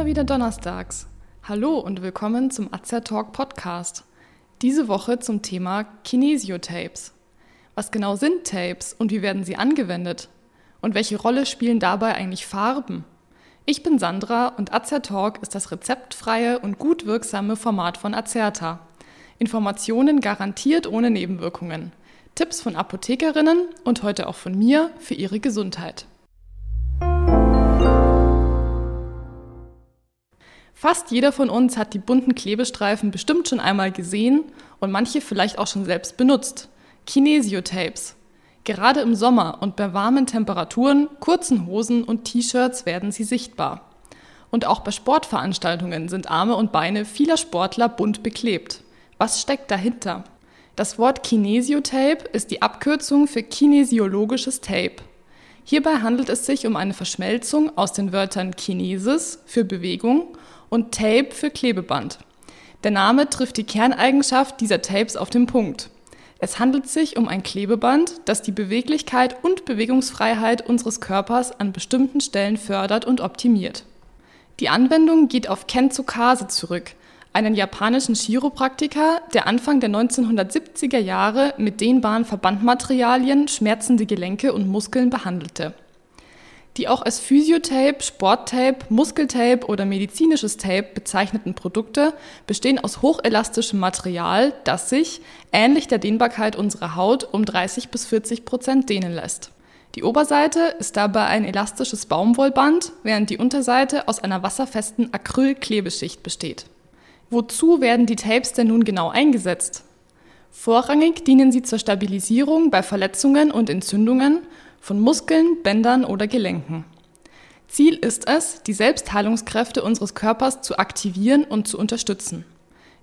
immer wieder donnerstags. Hallo und willkommen zum Azer Talk Podcast. Diese Woche zum Thema Kinesiotapes. Was genau sind Tapes und wie werden sie angewendet? Und welche Rolle spielen dabei eigentlich Farben? Ich bin Sandra und Azer Talk ist das rezeptfreie und gut wirksame Format von Azerta. Informationen garantiert ohne Nebenwirkungen. Tipps von Apothekerinnen und heute auch von mir für ihre Gesundheit. Fast jeder von uns hat die bunten Klebestreifen bestimmt schon einmal gesehen und manche vielleicht auch schon selbst benutzt. Kinesiotapes. Gerade im Sommer und bei warmen Temperaturen, kurzen Hosen und T-Shirts werden sie sichtbar. Und auch bei Sportveranstaltungen sind Arme und Beine vieler Sportler bunt beklebt. Was steckt dahinter? Das Wort Kinesiotape ist die Abkürzung für kinesiologisches Tape. Hierbei handelt es sich um eine Verschmelzung aus den Wörtern Kinesis für Bewegung und Tape für Klebeband. Der Name trifft die Kerneigenschaft dieser Tapes auf den Punkt. Es handelt sich um ein Klebeband, das die Beweglichkeit und Bewegungsfreiheit unseres Körpers an bestimmten Stellen fördert und optimiert. Die Anwendung geht auf Ken Tsukase zurück, einen japanischen Chiropraktiker, der Anfang der 1970er Jahre mit dehnbaren Verbandmaterialien schmerzende Gelenke und Muskeln behandelte. Die auch als Physiotape, Sporttape, Muskeltape oder medizinisches Tape bezeichneten Produkte bestehen aus hochelastischem Material, das sich, ähnlich der Dehnbarkeit unserer Haut, um 30 bis 40 Prozent dehnen lässt. Die Oberseite ist dabei ein elastisches Baumwollband, während die Unterseite aus einer wasserfesten Acrylklebeschicht besteht. Wozu werden die Tapes denn nun genau eingesetzt? Vorrangig dienen sie zur Stabilisierung bei Verletzungen und Entzündungen von Muskeln, Bändern oder Gelenken. Ziel ist es, die Selbstheilungskräfte unseres Körpers zu aktivieren und zu unterstützen.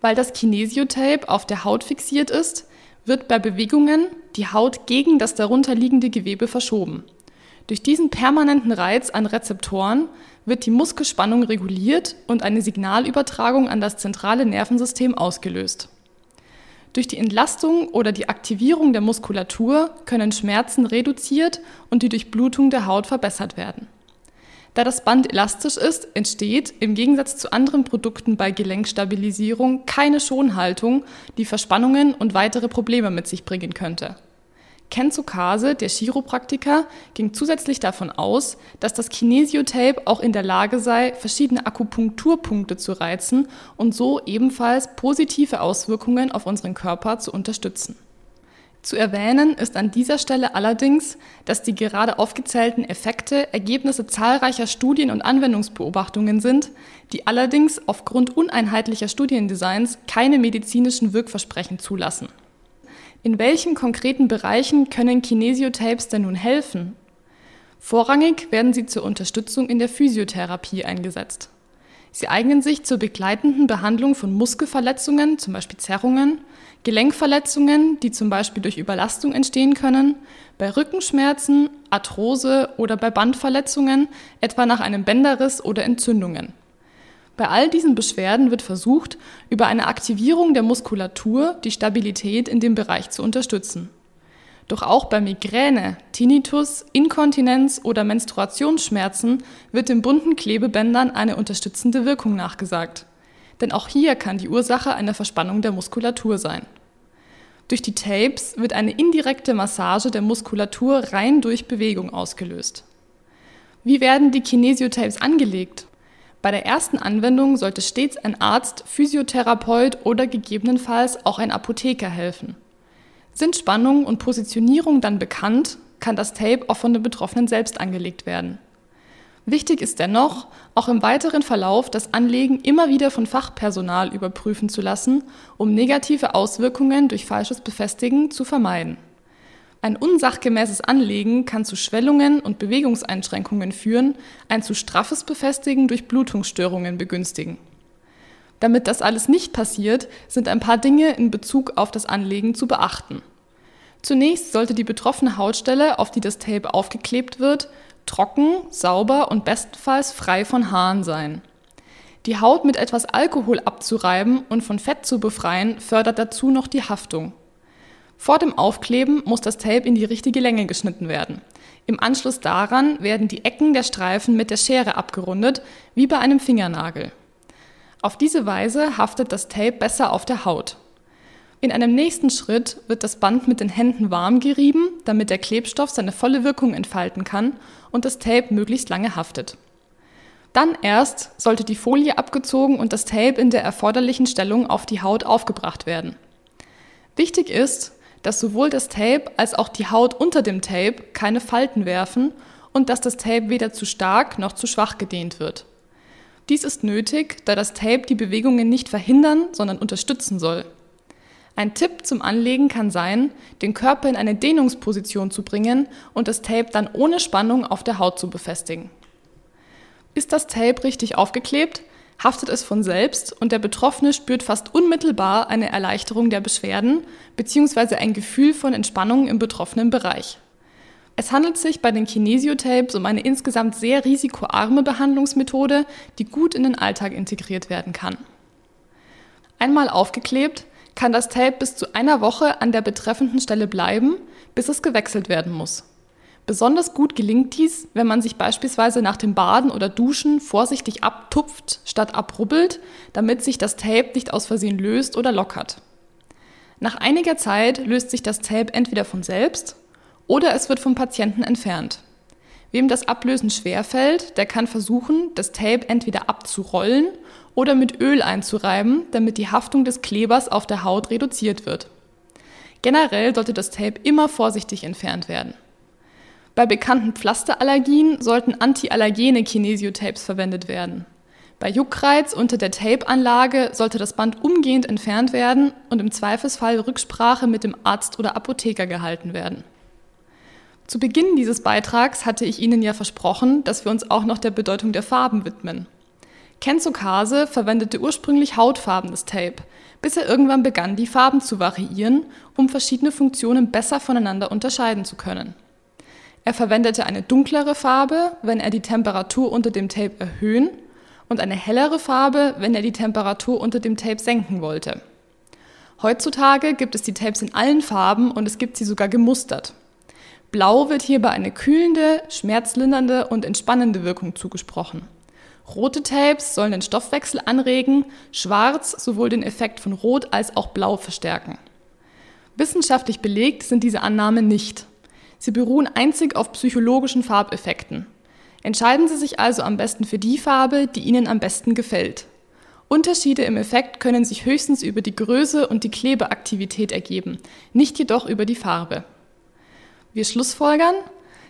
Weil das Kinesiotape auf der Haut fixiert ist, wird bei Bewegungen die Haut gegen das darunterliegende Gewebe verschoben. Durch diesen permanenten Reiz an Rezeptoren wird die Muskelspannung reguliert und eine Signalübertragung an das zentrale Nervensystem ausgelöst. Durch die Entlastung oder die Aktivierung der Muskulatur können Schmerzen reduziert und die Durchblutung der Haut verbessert werden. Da das Band elastisch ist, entsteht im Gegensatz zu anderen Produkten bei Gelenkstabilisierung keine Schonhaltung, die Verspannungen und weitere Probleme mit sich bringen könnte. Ken Tsukase, der Chiropraktiker, ging zusätzlich davon aus, dass das Kinesiotape auch in der Lage sei, verschiedene Akupunkturpunkte zu reizen und so ebenfalls positive Auswirkungen auf unseren Körper zu unterstützen. Zu erwähnen ist an dieser Stelle allerdings, dass die gerade aufgezählten Effekte Ergebnisse zahlreicher Studien und Anwendungsbeobachtungen sind, die allerdings aufgrund uneinheitlicher Studiendesigns keine medizinischen Wirkversprechen zulassen. In welchen konkreten Bereichen können Kinesiotapes denn nun helfen? Vorrangig werden sie zur Unterstützung in der Physiotherapie eingesetzt. Sie eignen sich zur begleitenden Behandlung von Muskelverletzungen, zum Beispiel Zerrungen, Gelenkverletzungen, die zum Beispiel durch Überlastung entstehen können, bei Rückenschmerzen, Arthrose oder bei Bandverletzungen, etwa nach einem Bänderriss oder Entzündungen. Bei all diesen Beschwerden wird versucht, über eine Aktivierung der Muskulatur die Stabilität in dem Bereich zu unterstützen. Doch auch bei Migräne, Tinnitus, Inkontinenz oder Menstruationsschmerzen wird den bunten Klebebändern eine unterstützende Wirkung nachgesagt. Denn auch hier kann die Ursache eine Verspannung der Muskulatur sein. Durch die Tapes wird eine indirekte Massage der Muskulatur rein durch Bewegung ausgelöst. Wie werden die Kinesiotapes angelegt? Bei der ersten Anwendung sollte stets ein Arzt, Physiotherapeut oder gegebenenfalls auch ein Apotheker helfen. Sind Spannung und Positionierung dann bekannt, kann das Tape auch von den Betroffenen selbst angelegt werden. Wichtig ist dennoch, auch im weiteren Verlauf das Anlegen immer wieder von Fachpersonal überprüfen zu lassen, um negative Auswirkungen durch falsches Befestigen zu vermeiden. Ein unsachgemäßes Anlegen kann zu Schwellungen und Bewegungseinschränkungen führen, ein zu straffes Befestigen durch Blutungsstörungen begünstigen. Damit das alles nicht passiert, sind ein paar Dinge in Bezug auf das Anlegen zu beachten. Zunächst sollte die betroffene Hautstelle, auf die das Tape aufgeklebt wird, trocken, sauber und bestenfalls frei von Haaren sein. Die Haut mit etwas Alkohol abzureiben und von Fett zu befreien, fördert dazu noch die Haftung. Vor dem Aufkleben muss das Tape in die richtige Länge geschnitten werden. Im Anschluss daran werden die Ecken der Streifen mit der Schere abgerundet, wie bei einem Fingernagel. Auf diese Weise haftet das Tape besser auf der Haut. In einem nächsten Schritt wird das Band mit den Händen warm gerieben, damit der Klebstoff seine volle Wirkung entfalten kann und das Tape möglichst lange haftet. Dann erst sollte die Folie abgezogen und das Tape in der erforderlichen Stellung auf die Haut aufgebracht werden. Wichtig ist, dass sowohl das Tape als auch die Haut unter dem Tape keine Falten werfen und dass das Tape weder zu stark noch zu schwach gedehnt wird. Dies ist nötig, da das Tape die Bewegungen nicht verhindern, sondern unterstützen soll. Ein Tipp zum Anlegen kann sein, den Körper in eine Dehnungsposition zu bringen und das Tape dann ohne Spannung auf der Haut zu befestigen. Ist das Tape richtig aufgeklebt, haftet es von selbst und der Betroffene spürt fast unmittelbar eine Erleichterung der Beschwerden bzw. ein Gefühl von Entspannung im betroffenen Bereich. Es handelt sich bei den Kinesiotapes um eine insgesamt sehr risikoarme Behandlungsmethode, die gut in den Alltag integriert werden kann. Einmal aufgeklebt, kann das Tape bis zu einer Woche an der betreffenden Stelle bleiben, bis es gewechselt werden muss. Besonders gut gelingt dies, wenn man sich beispielsweise nach dem Baden oder Duschen vorsichtig abtupft statt abrubbelt, damit sich das Tape nicht aus Versehen löst oder lockert. Nach einiger Zeit löst sich das Tape entweder von selbst oder es wird vom Patienten entfernt. Wem das Ablösen schwerfällt, der kann versuchen, das Tape entweder abzurollen oder mit Öl einzureiben, damit die Haftung des Klebers auf der Haut reduziert wird. Generell sollte das Tape immer vorsichtig entfernt werden. Bei bekannten Pflasterallergien sollten antiallergene Kinesiotapes verwendet werden. Bei Juckreiz unter der Tape-Anlage sollte das Band umgehend entfernt werden und im Zweifelsfall Rücksprache mit dem Arzt oder Apotheker gehalten werden. Zu Beginn dieses Beitrags hatte ich Ihnen ja versprochen, dass wir uns auch noch der Bedeutung der Farben widmen. Kenzo Kase verwendete ursprünglich hautfarbenes Tape, bis er irgendwann begann, die Farben zu variieren, um verschiedene Funktionen besser voneinander unterscheiden zu können. Er verwendete eine dunklere Farbe, wenn er die Temperatur unter dem Tape erhöhen und eine hellere Farbe, wenn er die Temperatur unter dem Tape senken wollte. Heutzutage gibt es die Tapes in allen Farben und es gibt sie sogar gemustert. Blau wird hierbei eine kühlende, schmerzlindernde und entspannende Wirkung zugesprochen. Rote Tapes sollen den Stoffwechsel anregen, schwarz sowohl den Effekt von Rot als auch Blau verstärken. Wissenschaftlich belegt sind diese Annahmen nicht. Sie beruhen einzig auf psychologischen Farbeffekten. Entscheiden Sie sich also am besten für die Farbe, die Ihnen am besten gefällt. Unterschiede im Effekt können sich höchstens über die Größe und die Klebeaktivität ergeben, nicht jedoch über die Farbe. Wir schlussfolgern,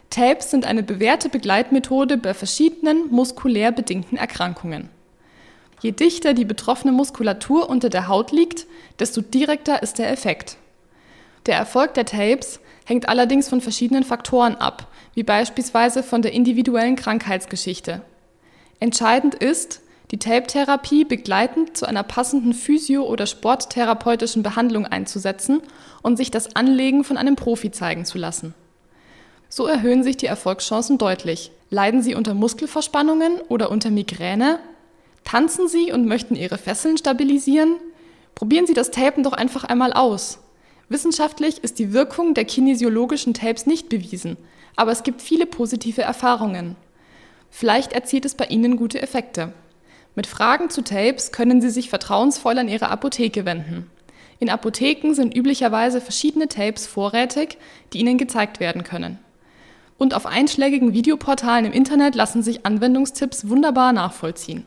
Tapes sind eine bewährte Begleitmethode bei verschiedenen muskulär bedingten Erkrankungen. Je dichter die betroffene Muskulatur unter der Haut liegt, desto direkter ist der Effekt. Der Erfolg der Tapes hängt allerdings von verschiedenen Faktoren ab, wie beispielsweise von der individuellen Krankheitsgeschichte. Entscheidend ist, die Tape-Therapie begleitend zu einer passenden physio- oder sporttherapeutischen Behandlung einzusetzen und sich das Anlegen von einem Profi zeigen zu lassen. So erhöhen sich die Erfolgschancen deutlich. Leiden Sie unter Muskelverspannungen oder unter Migräne? Tanzen Sie und möchten Ihre Fesseln stabilisieren? Probieren Sie das Tapen doch einfach einmal aus. Wissenschaftlich ist die Wirkung der kinesiologischen Tapes nicht bewiesen, aber es gibt viele positive Erfahrungen. Vielleicht erzielt es bei Ihnen gute Effekte. Mit Fragen zu Tapes können Sie sich vertrauensvoll an Ihre Apotheke wenden. In Apotheken sind üblicherweise verschiedene Tapes vorrätig, die Ihnen gezeigt werden können. Und auf einschlägigen Videoportalen im Internet lassen sich Anwendungstipps wunderbar nachvollziehen.